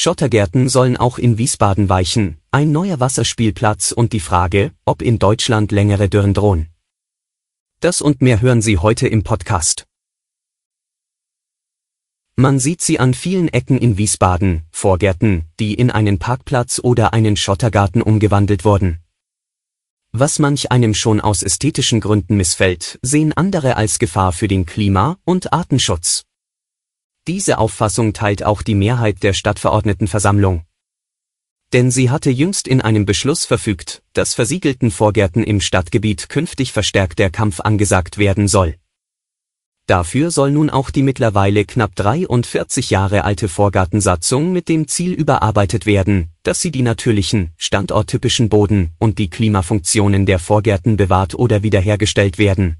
Schottergärten sollen auch in Wiesbaden weichen, ein neuer Wasserspielplatz und die Frage, ob in Deutschland längere Dürren drohen. Das und mehr hören Sie heute im Podcast. Man sieht sie an vielen Ecken in Wiesbaden, Vorgärten, die in einen Parkplatz oder einen Schottergarten umgewandelt wurden. Was manch einem schon aus ästhetischen Gründen missfällt, sehen andere als Gefahr für den Klima- und Artenschutz. Diese Auffassung teilt auch die Mehrheit der Stadtverordnetenversammlung. Denn sie hatte jüngst in einem Beschluss verfügt, dass versiegelten Vorgärten im Stadtgebiet künftig verstärkt der Kampf angesagt werden soll. Dafür soll nun auch die mittlerweile knapp 43 Jahre alte Vorgartensatzung mit dem Ziel überarbeitet werden, dass sie die natürlichen, standorttypischen Boden- und die Klimafunktionen der Vorgärten bewahrt oder wiederhergestellt werden.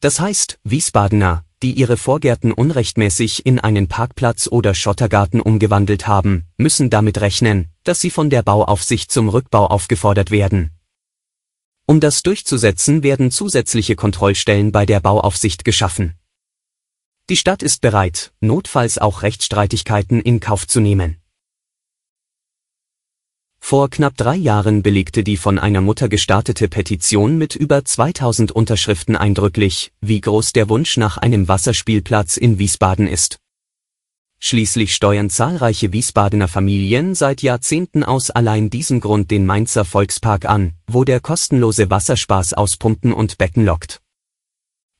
Das heißt, Wiesbadener, die ihre Vorgärten unrechtmäßig in einen Parkplatz oder Schottergarten umgewandelt haben, müssen damit rechnen, dass sie von der Bauaufsicht zum Rückbau aufgefordert werden. Um das durchzusetzen, werden zusätzliche Kontrollstellen bei der Bauaufsicht geschaffen. Die Stadt ist bereit, notfalls auch Rechtsstreitigkeiten in Kauf zu nehmen. Vor knapp drei Jahren belegte die von einer Mutter gestartete Petition mit über 2000 Unterschriften eindrücklich, wie groß der Wunsch nach einem Wasserspielplatz in Wiesbaden ist. Schließlich steuern zahlreiche Wiesbadener Familien seit Jahrzehnten aus allein diesem Grund den Mainzer Volkspark an, wo der kostenlose Wasserspaß aus Pumpen und Becken lockt.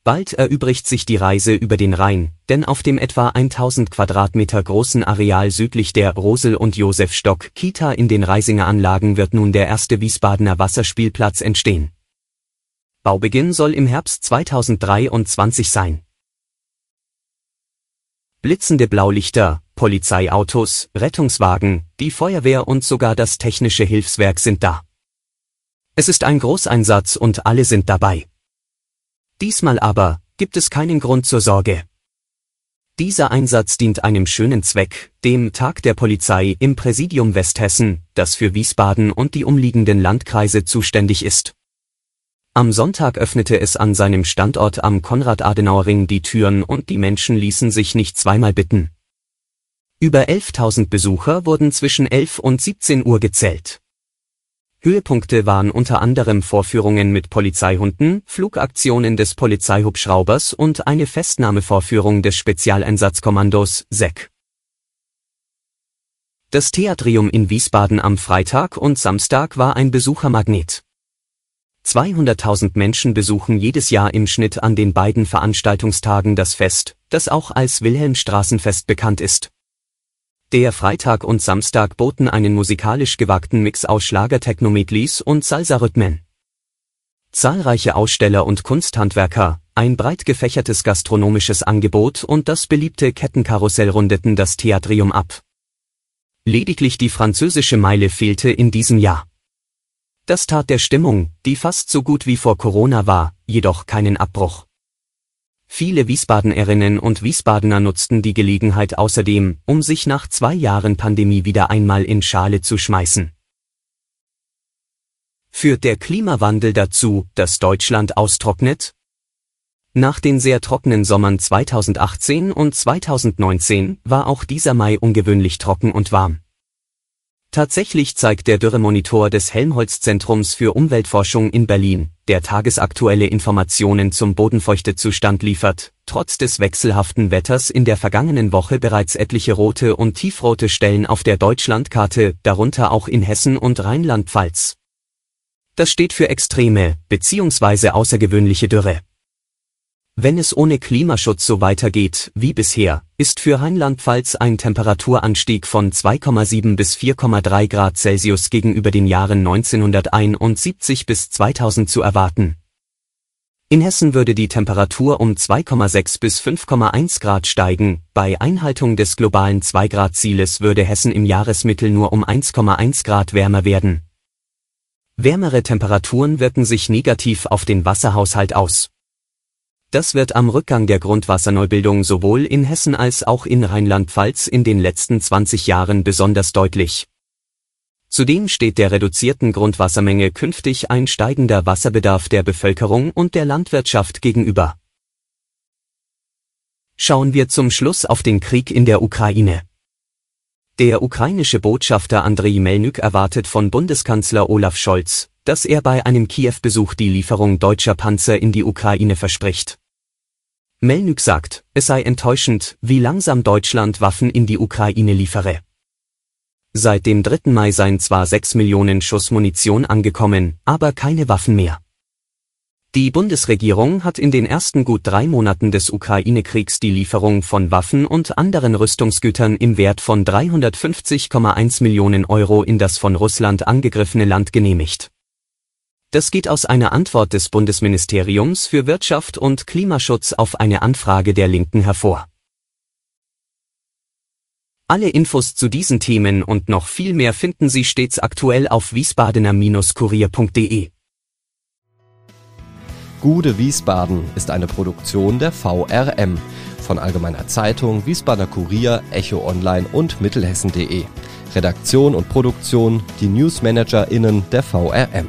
Bald erübrigt sich die Reise über den Rhein, denn auf dem etwa 1000 Quadratmeter großen Areal südlich der Rosel- und Josefstock Kita in den Reisinger Anlagen wird nun der erste Wiesbadener Wasserspielplatz entstehen. Baubeginn soll im Herbst 2023 sein. Blitzende Blaulichter, Polizeiautos, Rettungswagen, die Feuerwehr und sogar das technische Hilfswerk sind da. Es ist ein Großeinsatz und alle sind dabei. Diesmal aber gibt es keinen Grund zur Sorge. Dieser Einsatz dient einem schönen Zweck, dem Tag der Polizei im Präsidium Westhessen, das für Wiesbaden und die umliegenden Landkreise zuständig ist. Am Sonntag öffnete es an seinem Standort am Konrad-Adenauer-Ring die Türen und die Menschen ließen sich nicht zweimal bitten. Über 11.000 Besucher wurden zwischen 11 und 17 Uhr gezählt. Höhepunkte waren unter anderem Vorführungen mit Polizeihunden, Flugaktionen des Polizeihubschraubers und eine Festnahmevorführung des Spezialeinsatzkommandos SEC. Das Theatrium in Wiesbaden am Freitag und Samstag war ein Besuchermagnet. 200.000 Menschen besuchen jedes Jahr im Schnitt an den beiden Veranstaltungstagen das Fest, das auch als Wilhelmstraßenfest bekannt ist. Der Freitag und Samstag boten einen musikalisch gewagten Mix aus Schlager-Techno-Medleys und Salsa-Rhythmen. Zahlreiche Aussteller und Kunsthandwerker, ein breit gefächertes gastronomisches Angebot und das beliebte Kettenkarussell rundeten das Theatrium ab. Lediglich die französische Meile fehlte in diesem Jahr. Das tat der Stimmung, die fast so gut wie vor Corona war, jedoch keinen Abbruch. Viele Wiesbadenerinnen und Wiesbadener nutzten die Gelegenheit außerdem, um sich nach zwei Jahren Pandemie wieder einmal in Schale zu schmeißen. Führt der Klimawandel dazu, dass Deutschland austrocknet? Nach den sehr trockenen Sommern 2018 und 2019 war auch dieser Mai ungewöhnlich trocken und warm. Tatsächlich zeigt der Dürremonitor des Helmholtz-Zentrums für Umweltforschung in Berlin, der tagesaktuelle Informationen zum Bodenfeuchtezustand liefert, trotz des wechselhaften Wetters in der vergangenen Woche bereits etliche rote und tiefrote Stellen auf der Deutschlandkarte, darunter auch in Hessen und Rheinland-Pfalz. Das steht für extreme bzw. außergewöhnliche Dürre. Wenn es ohne Klimaschutz so weitergeht wie bisher, ist für Rheinland-Pfalz ein Temperaturanstieg von 2,7 bis 4,3 Grad Celsius gegenüber den Jahren 1971 bis 2000 zu erwarten. In Hessen würde die Temperatur um 2,6 bis 5,1 Grad steigen, bei Einhaltung des globalen 2-Grad-Zieles würde Hessen im Jahresmittel nur um 1,1 Grad wärmer werden. Wärmere Temperaturen wirken sich negativ auf den Wasserhaushalt aus. Das wird am Rückgang der Grundwasserneubildung sowohl in Hessen als auch in Rheinland-Pfalz in den letzten 20 Jahren besonders deutlich. Zudem steht der reduzierten Grundwassermenge künftig ein steigender Wasserbedarf der Bevölkerung und der Landwirtschaft gegenüber. Schauen wir zum Schluss auf den Krieg in der Ukraine. Der ukrainische Botschafter Andriy Melnyk erwartet von Bundeskanzler Olaf Scholz, dass er bei einem Kiew-Besuch die Lieferung deutscher Panzer in die Ukraine verspricht. Melnyk sagt, es sei enttäuschend, wie langsam Deutschland Waffen in die Ukraine liefere. Seit dem 3. Mai seien zwar 6 Millionen Schuss Munition angekommen, aber keine Waffen mehr. Die Bundesregierung hat in den ersten gut drei Monaten des Ukraine-Kriegs die Lieferung von Waffen und anderen Rüstungsgütern im Wert von 350,1 Millionen Euro in das von Russland angegriffene Land genehmigt. Das geht aus einer Antwort des Bundesministeriums für Wirtschaft und Klimaschutz auf eine Anfrage der Linken hervor. Alle Infos zu diesen Themen und noch viel mehr finden Sie stets aktuell auf wiesbadener-kurier.de. Gude Wiesbaden ist eine Produktion der VRM von Allgemeiner Zeitung, Wiesbadener Kurier, Echo Online und Mittelhessen.de. Redaktion und Produktion die NewsmanagerInnen der VRM.